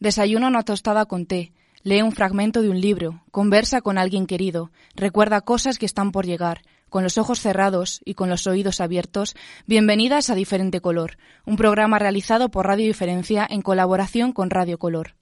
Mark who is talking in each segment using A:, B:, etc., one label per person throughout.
A: Desayuna una tostada con té, lee un fragmento de un libro, conversa con alguien querido, recuerda cosas que están por llegar, con los ojos cerrados y con los oídos abiertos, bienvenidas a Diferente Color, un programa realizado por Radio Diferencia en colaboración con Radio Color.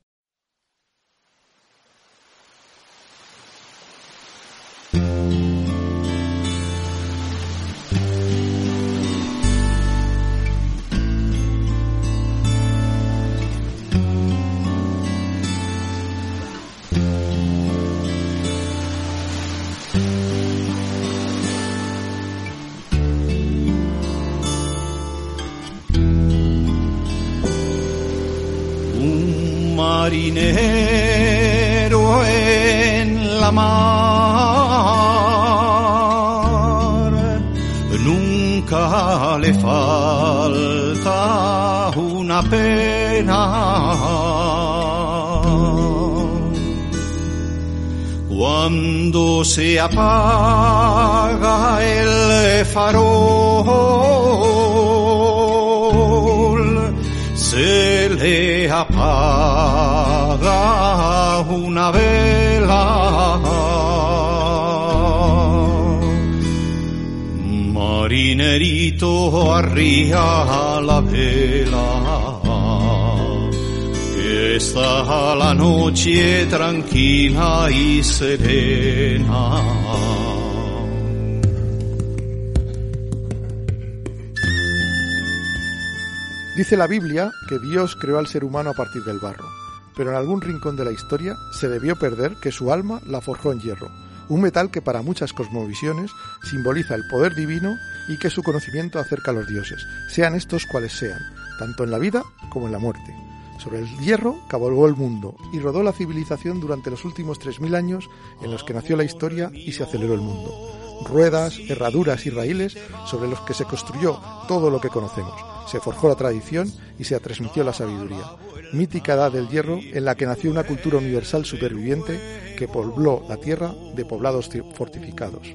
B: Marinero en la mar nunca le falta una pena. Cuando se apaga el farol, le apaga una vela. Marinerito arría la vela, que está la noche tranquila y serena.
C: Dice la Biblia que Dios creó al ser humano a partir del barro, pero en algún rincón de la historia se debió perder que su alma la forjó en hierro, un metal que para muchas cosmovisiones simboliza el poder divino y que su conocimiento acerca a los dioses, sean estos cuales sean, tanto en la vida como en la muerte. Sobre el hierro cabalgó el mundo y rodó la civilización durante los últimos 3.000 años en los que nació la historia y se aceleró el mundo. Ruedas, herraduras y raíles sobre los que se construyó todo lo que conocemos se forjó la tradición y se transmitió la sabiduría. Mítica edad del hierro en la que nació una cultura universal superviviente que pobló la tierra de poblados fortificados.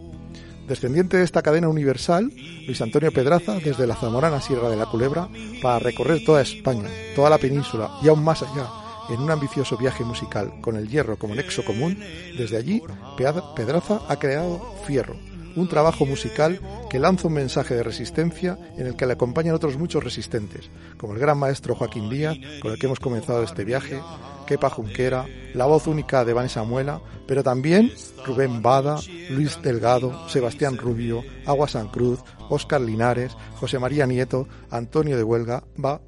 C: Descendiente de esta cadena universal, Luis Antonio Pedraza, desde la zamorana Sierra de la Culebra, para recorrer toda España, toda la península y aún más allá, en un ambicioso viaje musical con el hierro como nexo común, desde allí Pedraza ha creado Fierro, un trabajo musical que lanza un mensaje de resistencia en el que le acompañan otros muchos resistentes, como el gran maestro Joaquín Díaz, con el que hemos comenzado este viaje, Kepa Junquera, la voz única de Vanessa Muela, pero también Rubén Bada, Luis Delgado, Sebastián Rubio, Agua San Cruz, Óscar Linares, José María Nieto, Antonio de Huelga, va,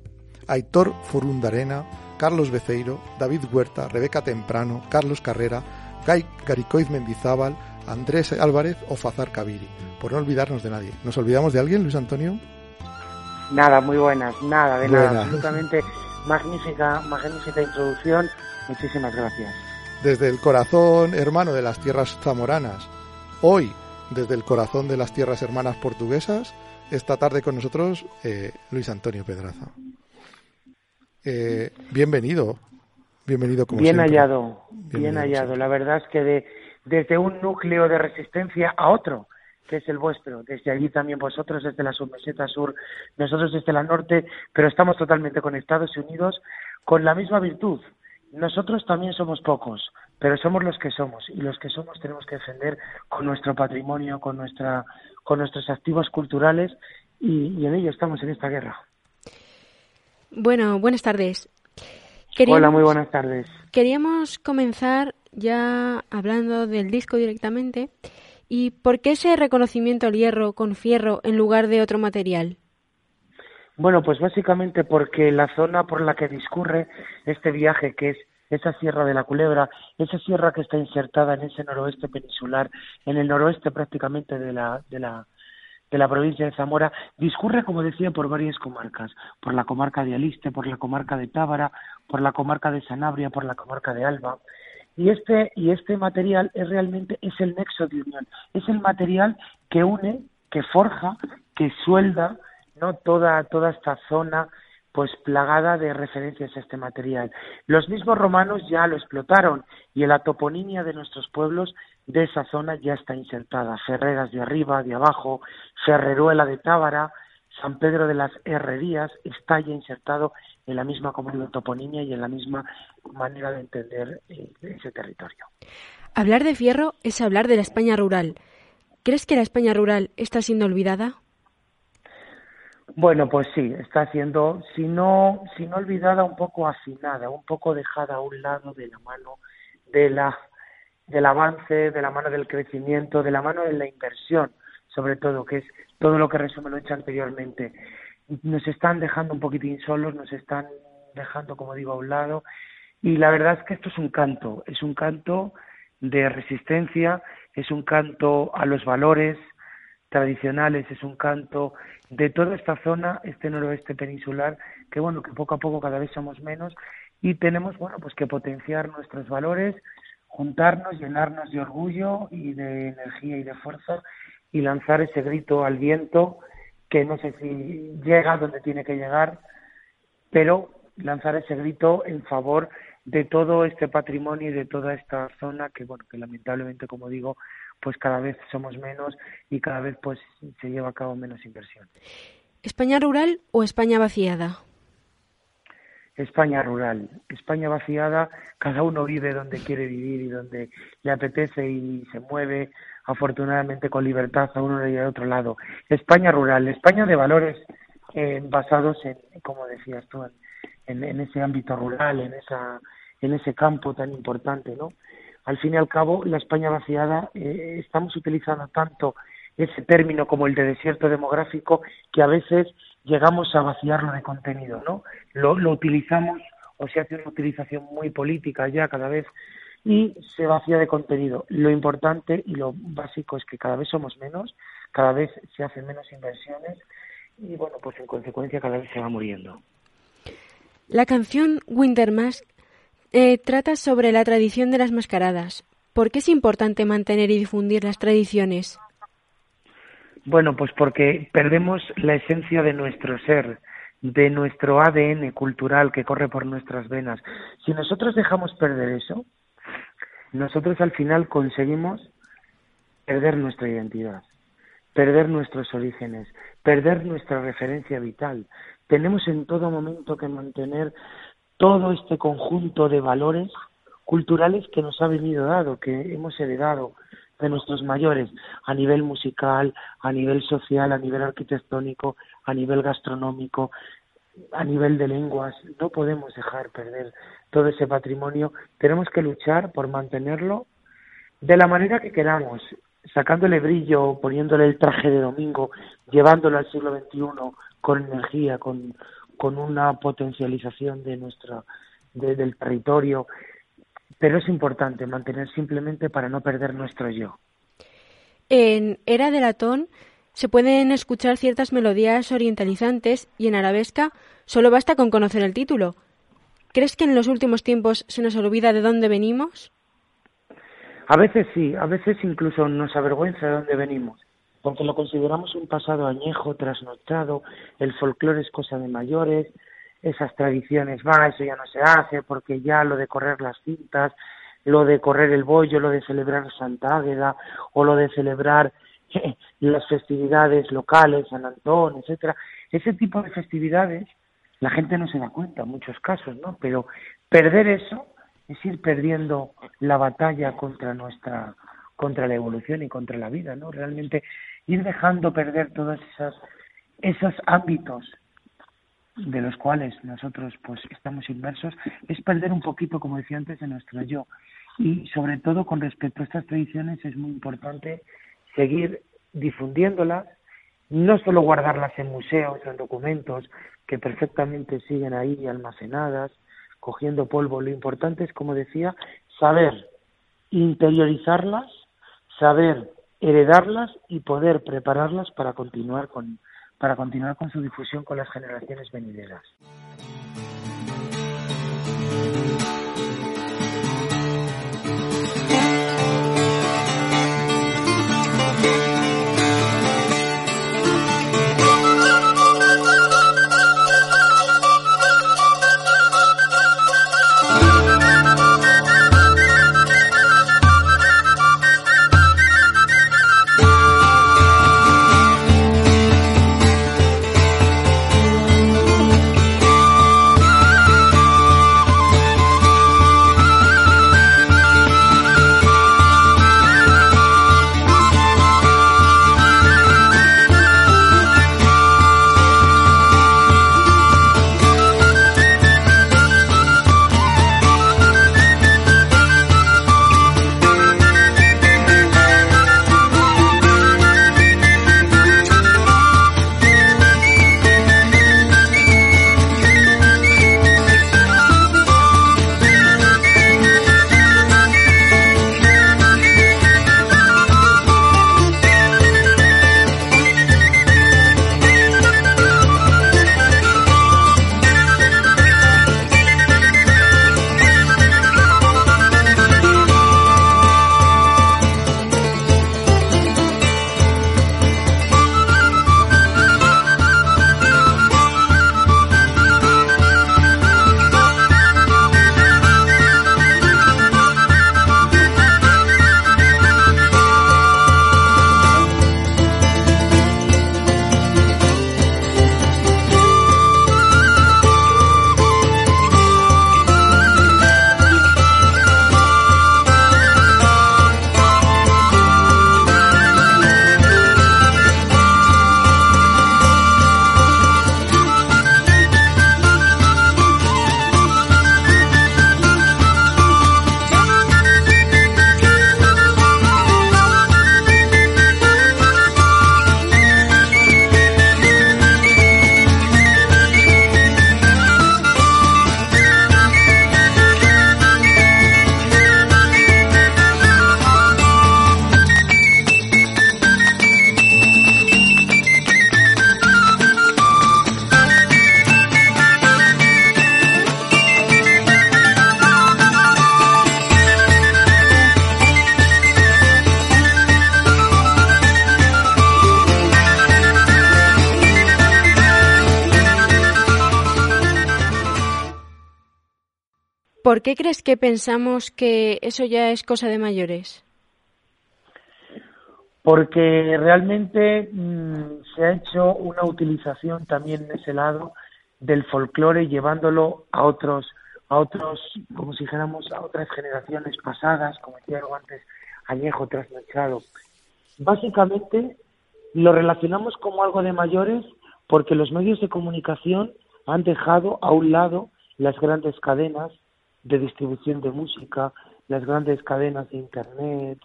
C: Aitor Furundarena, Carlos Beceiro, David Huerta, Rebeca Temprano, Carlos Carrera, Garicoiz Mendizábal, Andrés Álvarez o Fazar Kabiri, por no olvidarnos de nadie. ¿Nos olvidamos de alguien, Luis Antonio?
D: Nada, muy buenas, nada, de nada, absolutamente magnífica, magnífica introducción. Muchísimas gracias.
C: Desde el corazón hermano de las tierras zamoranas, hoy desde el corazón de las tierras hermanas portuguesas, esta tarde con nosotros eh, Luis Antonio Pedraza. Eh, bienvenido, bienvenido como
D: bien
C: siempre.
D: hallado, bien hallado. La verdad es que de, desde un núcleo de resistencia a otro, que es el vuestro. Desde allí también vosotros, desde la submeseta sur, nosotros desde la norte, pero estamos totalmente conectados y unidos con la misma virtud. Nosotros también somos pocos, pero somos los que somos y los que somos tenemos que defender con nuestro patrimonio, con nuestra, con nuestros activos culturales y, en ello estamos en esta guerra.
E: Bueno, buenas tardes.
D: Hola, muy buenas tardes.
E: Queríamos comenzar ya hablando del disco directamente. ¿Y por qué ese reconocimiento al hierro con fierro en lugar de otro material?
D: Bueno, pues básicamente porque la zona por la que discurre este viaje, que es esa sierra de la Culebra, esa sierra que está insertada en ese noroeste peninsular, en el noroeste prácticamente de la, de la, de la provincia de Zamora, discurre, como decía, por varias comarcas, por la comarca de Aliste, por la comarca de Tábara, por la comarca de Sanabria, por la comarca de Alba, y este, y este material es realmente es el nexo de unión, es el material que une, que forja, que suelda no toda, toda esta zona pues plagada de referencias a este material. Los mismos romanos ya lo explotaron y en la toponimia de nuestros pueblos de esa zona ya está insertada. Ferreras de arriba, de abajo, Ferreruela de Tábara, San Pedro de las Herrerías está ya insertado en la misma comunidad toponimia y en la misma manera de entender eh, ese territorio.
E: Hablar de Fierro es hablar de la España rural. ¿Crees que la España rural está siendo olvidada?
D: Bueno, pues sí, está siendo, si no, si no olvidada, un poco afinada, un poco dejada a un lado de la mano de la, del avance, de la mano del crecimiento, de la mano de la inversión, sobre todo, que es todo lo que resume lo hecho anteriormente. Nos están dejando un poquitín solos, nos están dejando, como digo, a un lado, y la verdad es que esto es un canto, es un canto de resistencia, es un canto a los valores tradicionales, es un canto de toda esta zona, este noroeste peninsular, que bueno, que poco a poco cada vez somos menos y tenemos, bueno, pues que potenciar nuestros valores, juntarnos, llenarnos de orgullo y de energía y de fuerza y lanzar ese grito al viento que no sé si llega donde tiene que llegar, pero lanzar ese grito en favor de todo este patrimonio y de toda esta zona que bueno que lamentablemente como digo pues cada vez somos menos y cada vez pues se lleva a cabo menos inversión.
E: ¿España rural o España vaciada?
D: España rural, España vaciada, cada uno vive donde quiere vivir y donde le apetece y se mueve afortunadamente con libertad a uno y al otro lado. España rural, España de valores eh, basados en, como decías tú, en, en, ese ámbito rural, en esa en ese campo tan importante, ¿no? Al fin y al cabo, la España vaciada eh, estamos utilizando tanto ese término como el de desierto demográfico que a veces llegamos a vaciarlo de contenido, ¿no? Lo, lo utilizamos o se hace una utilización muy política ya cada vez y se vacía de contenido. Lo importante y lo básico es que cada vez somos menos, cada vez se hacen menos inversiones y bueno, pues en consecuencia cada vez se va muriendo.
E: La canción Winter Mask eh, trata sobre la tradición de las mascaradas. ¿Por qué es importante mantener y difundir las tradiciones?
D: Bueno, pues porque perdemos la esencia de nuestro ser, de nuestro ADN cultural que corre por nuestras venas. Si nosotros dejamos perder eso, nosotros al final conseguimos perder nuestra identidad, perder nuestros orígenes, perder nuestra referencia vital. Tenemos en todo momento que mantener todo este conjunto de valores culturales que nos ha venido dado, que hemos heredado de nuestros mayores a nivel musical, a nivel social, a nivel arquitectónico, a nivel gastronómico, a nivel de lenguas. No podemos dejar perder todo ese patrimonio. Tenemos que luchar por mantenerlo de la manera que queramos, sacándole brillo, poniéndole el traje de domingo, llevándolo al siglo XXI con energía, con, con una potencialización de nuestra del territorio, pero es importante mantener simplemente para no perder nuestro yo.
E: En Era de Latón se pueden escuchar ciertas melodías orientalizantes y en arabesca solo basta con conocer el título. ¿Crees que en los últimos tiempos se nos olvida de dónde venimos?
D: A veces sí, a veces incluso nos avergüenza de dónde venimos porque lo consideramos un pasado añejo, trasnochado, el folclore es cosa de mayores, esas tradiciones, va, eso ya no se hace, porque ya lo de correr las cintas, lo de correr el bollo, lo de celebrar Santa Águeda, o lo de celebrar las festividades locales, San Antón, etcétera, ese tipo de festividades, la gente no se da cuenta en muchos casos, ¿no? Pero perder eso es ir perdiendo la batalla contra nuestra contra la evolución y contra la vida, ¿no? Realmente ir dejando perder todos esos, esos ámbitos de los cuales nosotros pues estamos inmersos es perder un poquito como decía antes de nuestro yo y sobre todo con respecto a estas tradiciones es muy importante seguir difundiéndolas no solo guardarlas en museos en documentos que perfectamente siguen ahí almacenadas cogiendo polvo lo importante es como decía saber interiorizarlas saber heredarlas y poder prepararlas para continuar con para continuar con su difusión con las generaciones venideras.
E: Qué crees que pensamos que eso ya es cosa de mayores?
D: Porque realmente mm, se ha hecho una utilización también en ese lado del folclore llevándolo a otros a otros como si dijéramos a otras generaciones pasadas como decía algo antes añejo trasnochado básicamente lo relacionamos como algo de mayores porque los medios de comunicación han dejado a un lado las grandes cadenas de distribución de música, las grandes cadenas de Internet,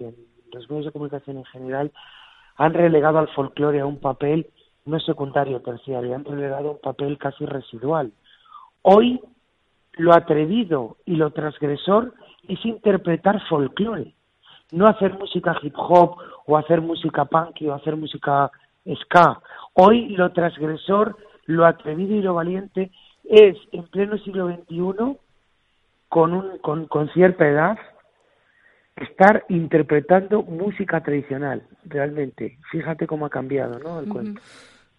D: los medios de comunicación en general, han relegado al folclore a un papel no secundario, terciario, han relegado un papel casi residual. Hoy lo atrevido y lo transgresor es interpretar folclore, no hacer música hip hop o hacer música punk o hacer música ska. Hoy lo transgresor, lo atrevido y lo valiente es en pleno siglo XXI con, un, con, con cierta edad estar interpretando música tradicional, realmente. Fíjate cómo ha cambiado, ¿no? El cuento.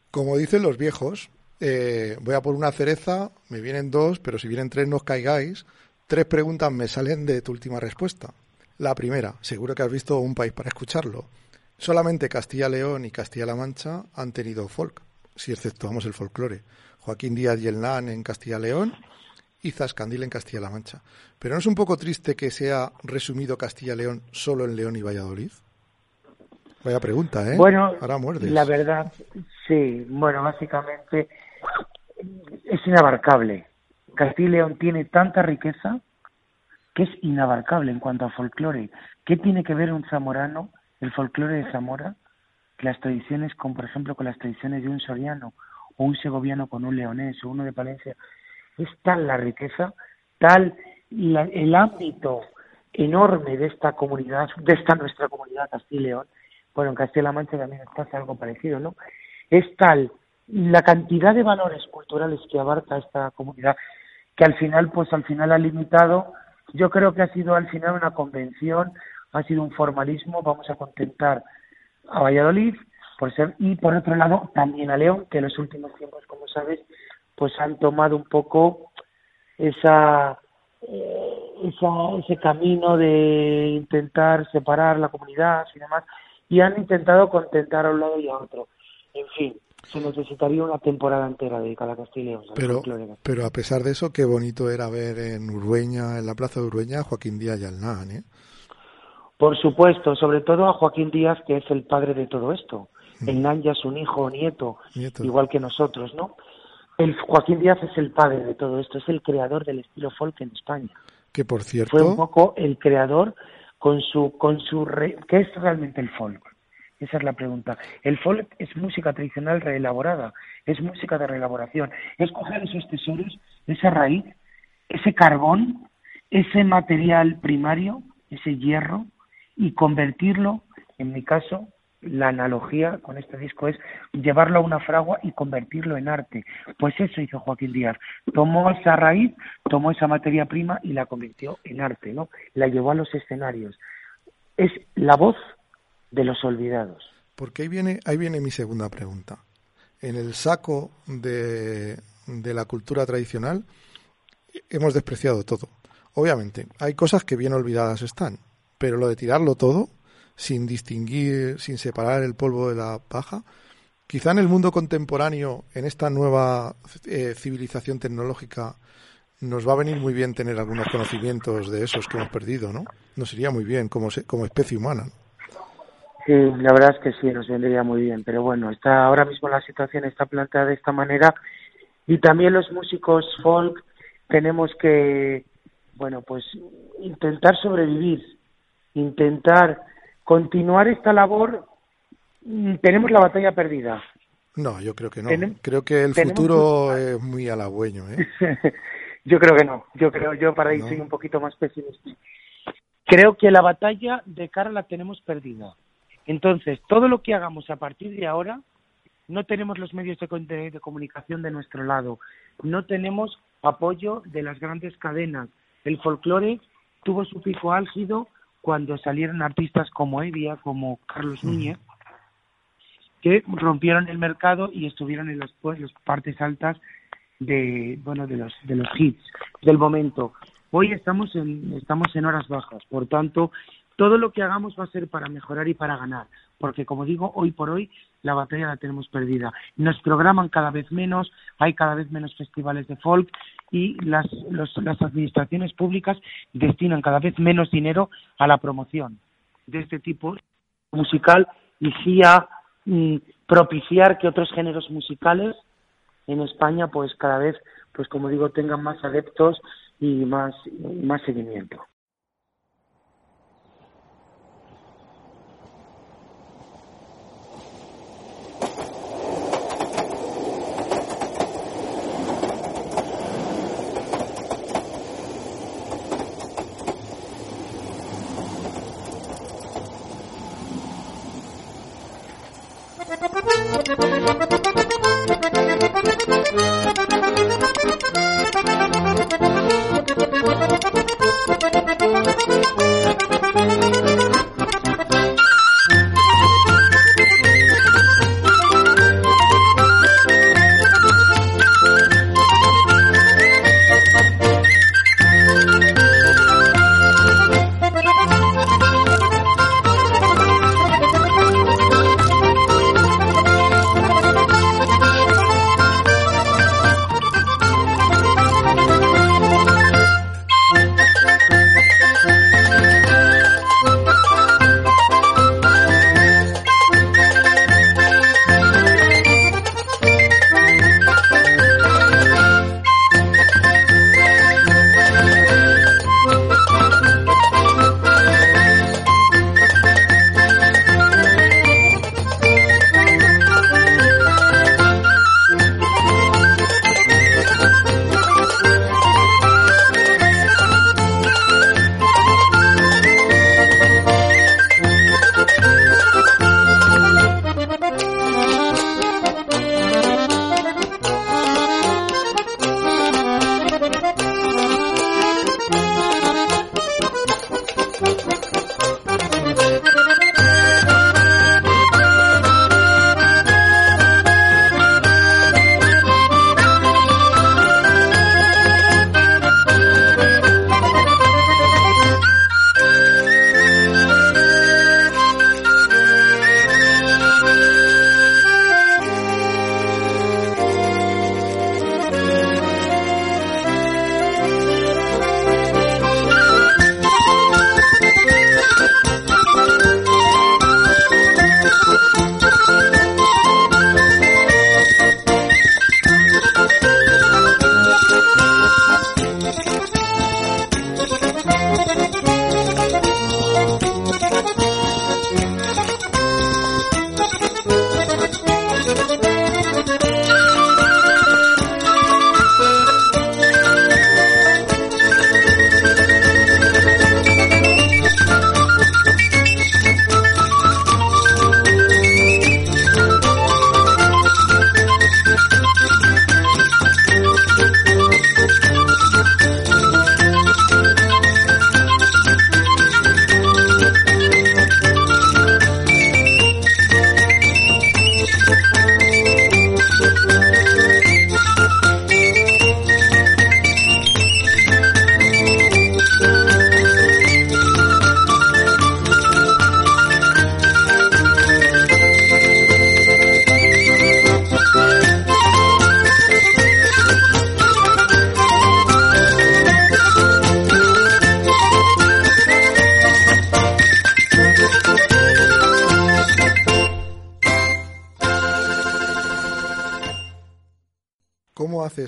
C: Como dicen los viejos, eh, voy a por una cereza, me vienen dos, pero si vienen tres no os caigáis. Tres preguntas me salen de tu última respuesta. La primera, seguro que has visto un país para escucharlo. Solamente Castilla-León y Castilla-La Mancha han tenido folk, si exceptuamos el folclore. Joaquín Díaz y el NAN en Castilla-León y Zascandil en Castilla-La Mancha. Pero ¿no es un poco triste que sea resumido Castilla-León solo en León y Valladolid? Vaya pregunta, ¿eh?
D: Bueno,
C: Ahora muerdes.
D: la verdad, sí. Bueno, básicamente es inabarcable. Castilla y León tiene tanta riqueza que es inabarcable en cuanto a folclore. ¿Qué tiene que ver un zamorano, el folclore de Zamora, las tradiciones con, por ejemplo, con las tradiciones de un soriano o un segoviano con un leonés o uno de Palencia? Es tal la riqueza, tal la, el ámbito enorme de esta comunidad, de esta nuestra comunidad Castilla y León, bueno, en Castilla-La Mancha también pasa algo parecido, ¿no? Es tal la cantidad de valores culturales que abarca esta comunidad que al final, pues al final ha limitado, yo creo que ha sido al final una convención, ha sido un formalismo, vamos a contentar a Valladolid por ser, y por otro lado también a León, que en los últimos tiempos, como sabes, pues han tomado un poco esa, eh, esa ese camino de intentar separar la comunidad y demás, y han intentado contentar a un lado y a otro. En fin, se necesitaría una temporada entera dedicada a Castilla.
C: Pero, pero a pesar de eso, qué bonito era ver en Urueña, en la plaza de Urueña, a Joaquín Díaz y al NAN, ¿eh?
D: Por supuesto, sobre todo a Joaquín Díaz, que es el padre de todo esto. El NAN ya es un hijo o nieto,
C: Nieto.
D: igual que nosotros, ¿no? El Joaquín Díaz es el padre de todo esto, es el creador del estilo folk en España.
C: Que por
D: Fue un
C: cierto,
D: poco el creador con su con su re- ¿qué es realmente el folk? Esa es la pregunta. El folk es música tradicional reelaborada, es música de reelaboración, es coger esos tesoros, esa raíz, ese carbón, ese material primario, ese hierro y convertirlo, en mi caso, la analogía con este disco es llevarlo a una fragua y convertirlo en arte. Pues eso hizo Joaquín Díaz. Tomó esa raíz, tomó esa materia prima y la convirtió en arte, ¿no? La llevó a los escenarios. Es la voz de los olvidados.
C: porque ahí viene, ahí viene mi segunda pregunta. En el saco de, de la cultura tradicional hemos despreciado todo. Obviamente, hay cosas que bien olvidadas están, pero lo de tirarlo todo, sin distinguir, sin separar el polvo de la paja, quizá en el mundo contemporáneo, en esta nueva eh, civilización tecnológica, nos va a venir muy bien tener algunos conocimientos de esos que hemos perdido, ¿no? Nos iría muy bien como, como especie humana.
D: Sí, la verdad es que sí, nos vendría muy bien, pero bueno, está ahora mismo la situación está planteada de esta manera y también los músicos folk tenemos que, bueno, pues intentar sobrevivir, intentar continuar esta labor. Mm, Tenemos la batalla perdida.
C: No, yo creo que no. Creo que el futuro es muy halagüeño, ¿eh?
D: yo creo que no. Yo creo, yo para ahí
C: No.
D: soy un poquito más pesimista. Creo que la batalla de cara la tenemos perdida. Entonces, todo lo que hagamos a partir de ahora, no tenemos los medios de comunicación de nuestro lado, no tenemos apoyo de las grandes cadenas. El folclore tuvo su pico álgido cuando salieron artistas como Evia, como Carlos Núñez, que rompieron el mercado y estuvieron en los, pues, las partes altas de bueno de los de los hits del momento. Hoy estamos en, estamos en horas bajas, por tanto, todo lo que hagamos va a ser para mejorar y para ganar, porque como digo, hoy por hoy la batalla la tenemos perdida. Nos programan cada vez menos, hay cada vez menos festivales de folk y las, las administraciones públicas destinan cada vez menos dinero a la promoción de este tipo musical y sí a mm, propiciar que otros géneros musicales en España pues cada vez pues como digo tengan más adeptos y más, más seguimiento.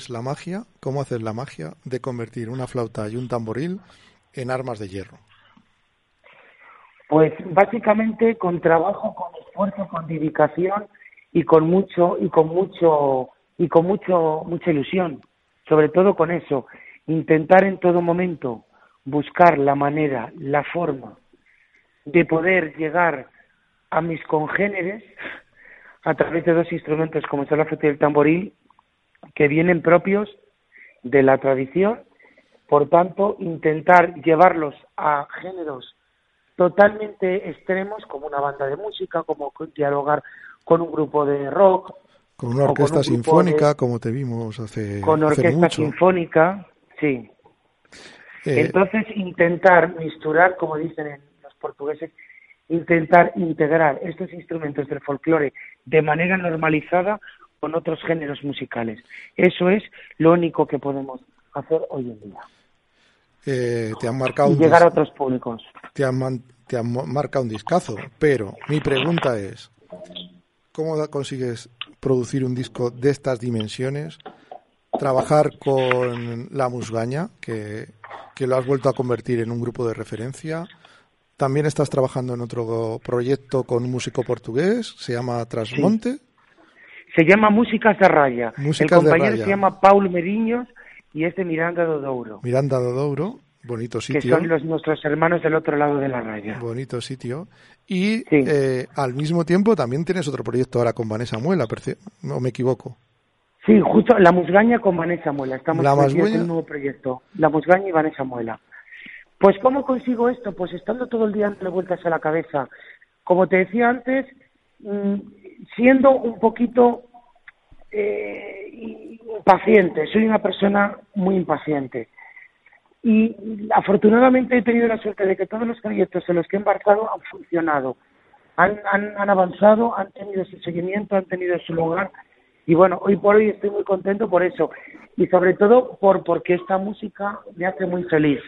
C: La magia, cómo haces la magia de convertir una flauta y un tamboril en armas de hierro?
D: Pues básicamente con trabajo, con esfuerzo, con dedicación y con mucho y con mucho y con mucho mucha ilusión, sobre todo con eso, intentar en todo momento buscar la manera, la forma de poder llegar a mis congéneres a través de dos instrumentos como son la flauta y el tamboril que vienen propios de la tradición, por tanto, intentar llevarlos a géneros totalmente extremos, como una banda de música, como dialogar con un grupo de rock.
C: Con una orquesta sinfónica, como te vimos hace
D: Con orquesta sinfónica, sí. Eh, Entonces, intentar misturar, como dicen en los portugueses, intentar integrar estos instrumentos del folclore de manera normalizada con otros géneros musicales. Eso es lo único que podemos hacer hoy en día.
C: Eh, te han marcado
D: y llegar a otros públicos.
C: Te han, te han marcado un discazo, pero mi pregunta es, ¿cómo consigues producir un disco de estas dimensiones? Trabajar con la musgaña, que, que lo has vuelto a convertir en un grupo de referencia. También estás trabajando en otro proyecto con un músico portugués, se llama Trasmonte.
D: Se llama Músicas de Raya. El compañero se llama Paul Meriños y es de Miranda do Douro.
C: Miranda do Douro, bonito sitio.
D: Que son los, nuestros hermanos del otro lado de la raya.
C: Bonito sitio. Y eh, al mismo tiempo también tienes otro proyecto ahora con Vanessa Muela, ¿no me equivoco?
D: Sí, justo La Musgaña con Vanessa Muela. Estamos en un nuevo proyecto. La Musgaña y Vanessa Muela. Pues ¿cómo consigo esto? Pues estando todo el día dándole vueltas a la cabeza. Como te decía antes, mm, siendo un poquito eh, impaciente, soy una persona muy impaciente. Y afortunadamente he tenido la suerte de que todos los proyectos en los que he embarcado han funcionado, han, han, avanzado, han tenido su seguimiento, han tenido su lugar. Y bueno, hoy por hoy estoy muy contento por eso. Y sobre todo por porque esta música me hace muy feliz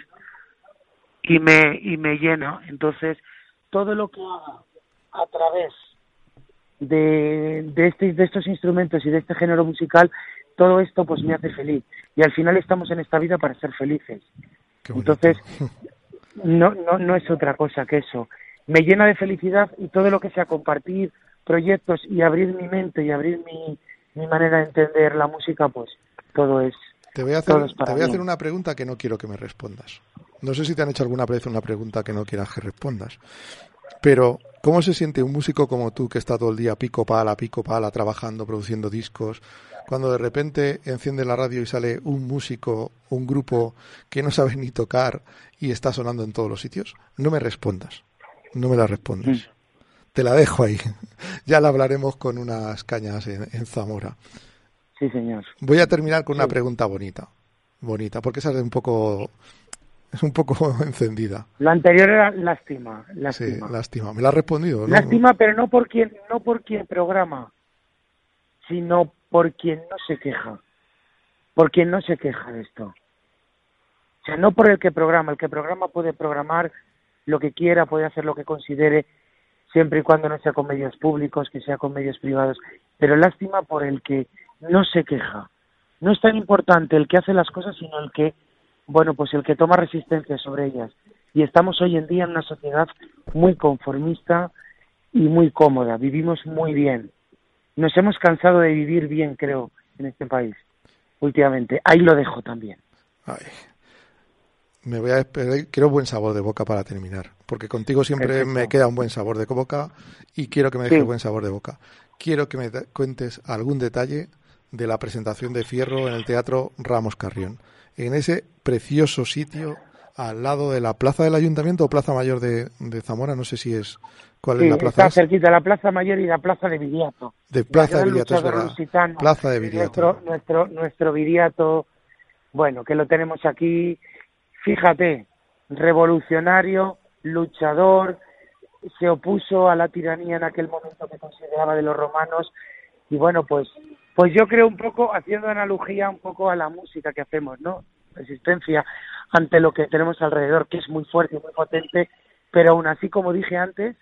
D: y me, y me llena. Entonces, todo lo que haga a través de, de, este, de estos instrumentos y de este género musical, todo esto pues me hace feliz. Y al final estamos en esta vida para ser felices. Entonces, no, no, no es otra cosa que eso. Me llena de felicidad y todo lo que sea compartir proyectos y abrir mi mente y abrir mi, mi manera de entender la música, pues todo es.
C: Te voy a hacer, te voy a hacer una pregunta que no quiero que me respondas. No sé si te han hecho alguna vez una pregunta que no quieras que respondas. Pero, ¿cómo se siente un músico como tú que está todo el día pico pala, pico pala, trabajando, produciendo discos, cuando de repente enciende la radio y sale un músico, un grupo que no sabe ni tocar y está sonando en todos los sitios? No me respondas, no me la respondas. Mm. Te la dejo ahí. ya la hablaremos con unas cañas en, Zamora.
D: Sí, señor.
C: Voy a terminar con una pregunta bonita. Bonita, porque esa es un poco es un poco encendida.
D: Lo anterior era lástima, lástima.
C: Sí, lástima. Me la ha respondido, ¿no?
D: Lástima, pero no por quien, no por quien programa, sino por quien no se queja. Por quien no se queja de esto. O sea, no por el que programa. El que programa puede programar lo que quiera, puede hacer lo que considere, siempre y cuando no sea con medios públicos, que sea con medios privados. Pero lástima por el que no se queja. No es tan importante el que hace las cosas, sino el que bueno, pues el que toma resistencia sobre ellas. Y estamos hoy en día en una sociedad muy conformista y muy cómoda. Vivimos muy bien. Nos hemos cansado de vivir bien, creo, en este país, últimamente. Ahí lo dejo también.
C: me voy a esperar. Quiero buen sabor de boca para terminar, porque contigo siempre me queda un buen sabor de boca y quiero que me dejes buen sabor de boca. Quiero que me cuentes algún detalle de la presentación de Fierro en el Teatro Ramos Carrión en ese precioso sitio al lado de la plaza del ayuntamiento o plaza mayor de, Zamora, no sé si es cuál es la plaza.
D: Está cerquita la plaza mayor y la plaza de Viriato.
C: De plaza de Viriato, es Plaza de Viriato.
D: Nuestro, nuestro, nuestro Viriato, bueno, que lo tenemos aquí, fíjate, revolucionario, luchador, se opuso a la tiranía en aquel momento que consideraba de los romanos y bueno, pues pues yo creo un poco, haciendo analogía un poco a la música que hacemos, ¿no? Resistencia ante lo que tenemos alrededor, que es muy fuerte y muy potente, pero aún así, como dije antes,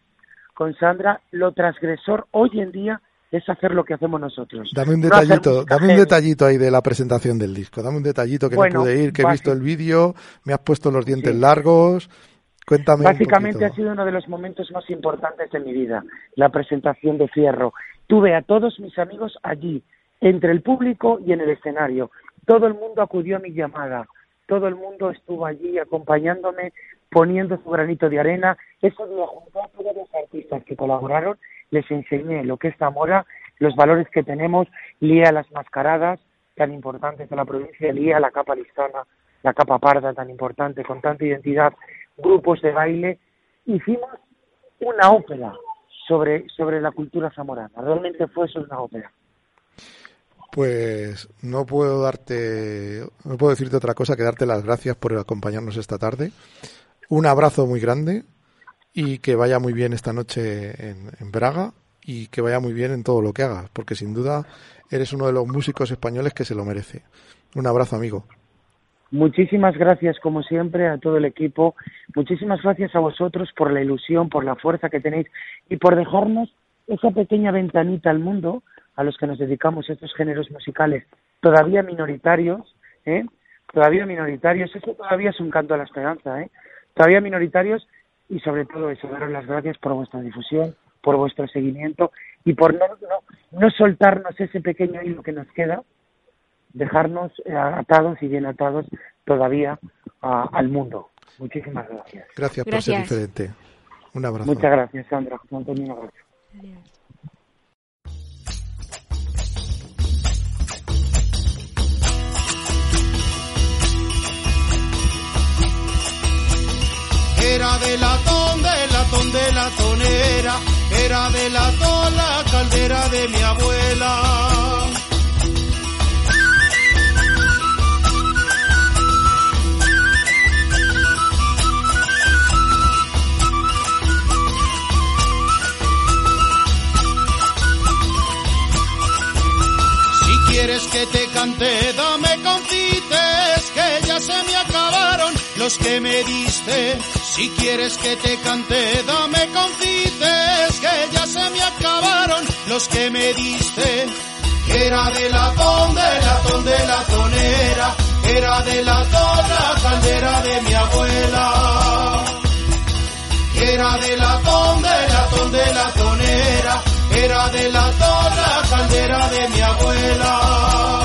D: con Sandra, lo transgresor hoy en día es hacer lo que hacemos nosotros.
C: Dame un detallito, dame un detallito ahí de la presentación del disco, dame un detallito que no pude ir, que he visto el vídeo, me has puesto los dientes largos. Cuéntame.
D: Básicamente ha sido uno de los momentos más importantes de mi vida, la presentación de Fierro. Tuve a todos mis amigos allí, entre el público y en el escenario. Todo el mundo acudió a mi llamada, todo el mundo estuvo allí acompañándome, poniendo su granito de arena. Ese día, junto a todos los artistas que colaboraron, les enseñé lo que es Zamora, los valores que tenemos, lía las mascaradas tan importantes de la provincia, lía la capa listana, la capa parda tan importante, con tanta identidad, grupos de baile. Hicimos una ópera sobre, sobre la cultura zamorana. Realmente fue eso una ópera.
C: Pues no puedo darte, no puedo decirte otra cosa que darte las gracias por acompañarnos esta tarde. Un abrazo muy grande y que vaya muy bien esta noche en, en Braga y que vaya muy bien en todo lo que hagas, porque sin duda eres uno de los músicos españoles que se lo merece. Un abrazo, amigo.
D: Muchísimas gracias, como siempre, a todo el equipo. Muchísimas gracias a vosotros por la ilusión, por la fuerza que tenéis y por dejarnos esa pequeña ventanita al mundo a los que nos dedicamos a estos géneros musicales todavía minoritarios, ¿eh? todavía minoritarios, eso todavía es un canto a la esperanza, ¿eh? todavía minoritarios y sobre todo eso, daros las gracias por vuestra difusión, por vuestro seguimiento y por no, no, no soltarnos ese pequeño hilo que nos queda, dejarnos eh, atados y bien atados todavía a, al mundo. Muchísimas gracias.
C: Gracias, por ser diferente. Un abrazo.
D: Muchas gracias, Sandra. Antonio, un abrazo.
B: Era de latón, de latón, de latonera, era de latón la caldera de mi abuela. Si quieres que te cante, dame confites, que ya se me acabaron los que me diste. Si quieres que te cante, dame confites, que ya se me acabaron los que me diste. Era de latón, de latón, de latonera, era de latón la caldera de mi abuela. Era de latón, de latón, de latonera, era de latón la caldera de mi abuela.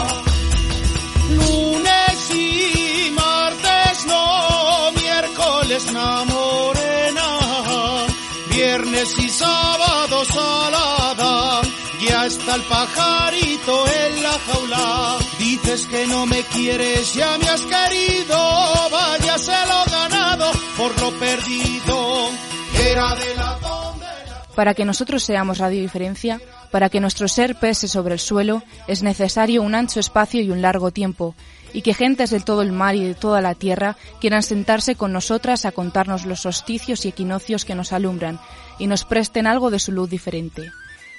B: Sábado salada. Ya está el pajarito en la jaula. Dices que no me quieres, ya me has querido. Váyase lo ganado por lo perdido.
A: Para que nosotros seamos radiodiferencia, para que nuestro ser pese sobre el suelo, es necesario un ancho espacio y un largo tiempo, y que gentes de todo el mar y de toda la tierra quieran sentarse con nosotras a contarnos los solsticios y equinoccios que nos alumbran, y nos presten algo de su luz diferente.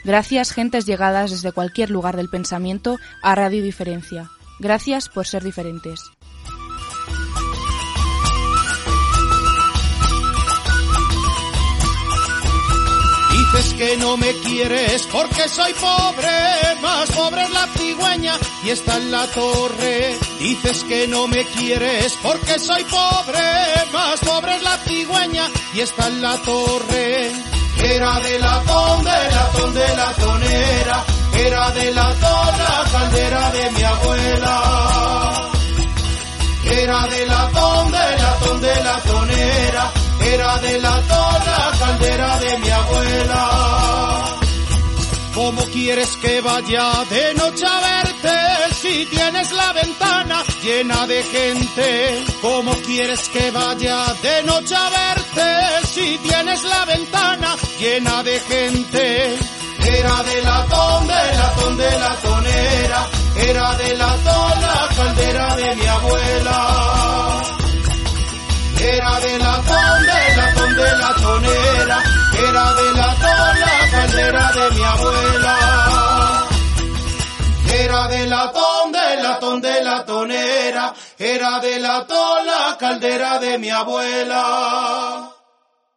A: Gracias, gentes llegadas desde cualquier lugar del pensamiento a Radio Diferencia. Gracias por ser diferentes.
B: Dices que no me quieres porque soy pobre, más pobre es la cigüeña y está en la torre. Dices que no me quieres porque soy pobre, más pobre es la cigüeña y está en la torre. Era de latón, de latón, de latonera, era de latón la caldera de mi abuela. Era de latón, de latón, de latonera, era de la caldera de mi abuela. ¿Cómo quieres que vaya de noche a verte si tienes la ventana llena de gente? ¿Cómo quieres que vaya de noche a verte si tienes la ventana llena de gente? Era de latón, de de latonera, era de latón la caldera de mi abuela. Era de latón, de latón, de latonera, era de latón la caldera de mi abuela. Era de latón, de latón, de latonera, era de latón la caldera de mi abuela.